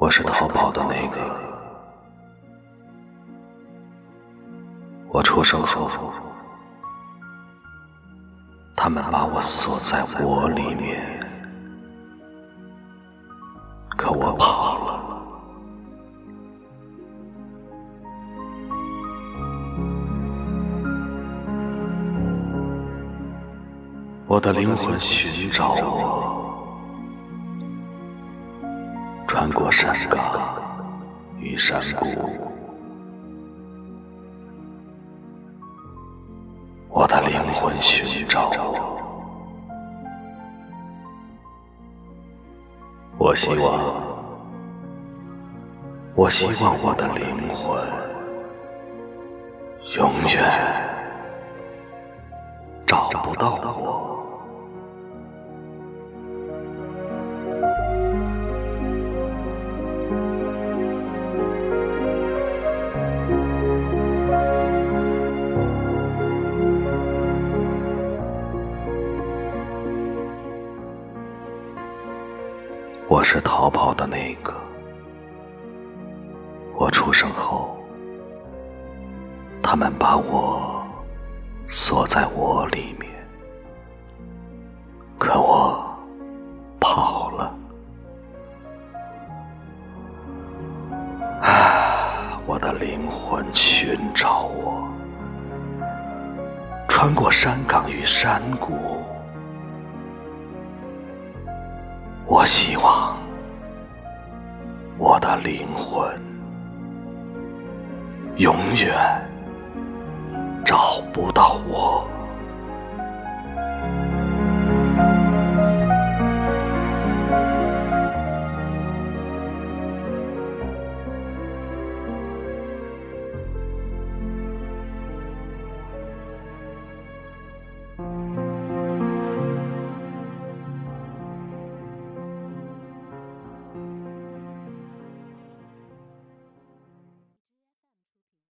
我是逃跑的那个。我出生后，他们把我锁在窝里面，可我跑了。我的灵魂寻找我，穿过山岗与山谷。我的灵魂寻找我，希望，我希望我的灵魂永远找不到我。我是逃跑的那个。我出生后，他们把我锁在窝里面，可我跑了。啊，我的灵魂寻找我，穿过山岗与山谷。我希望我的灵魂永远找不到我。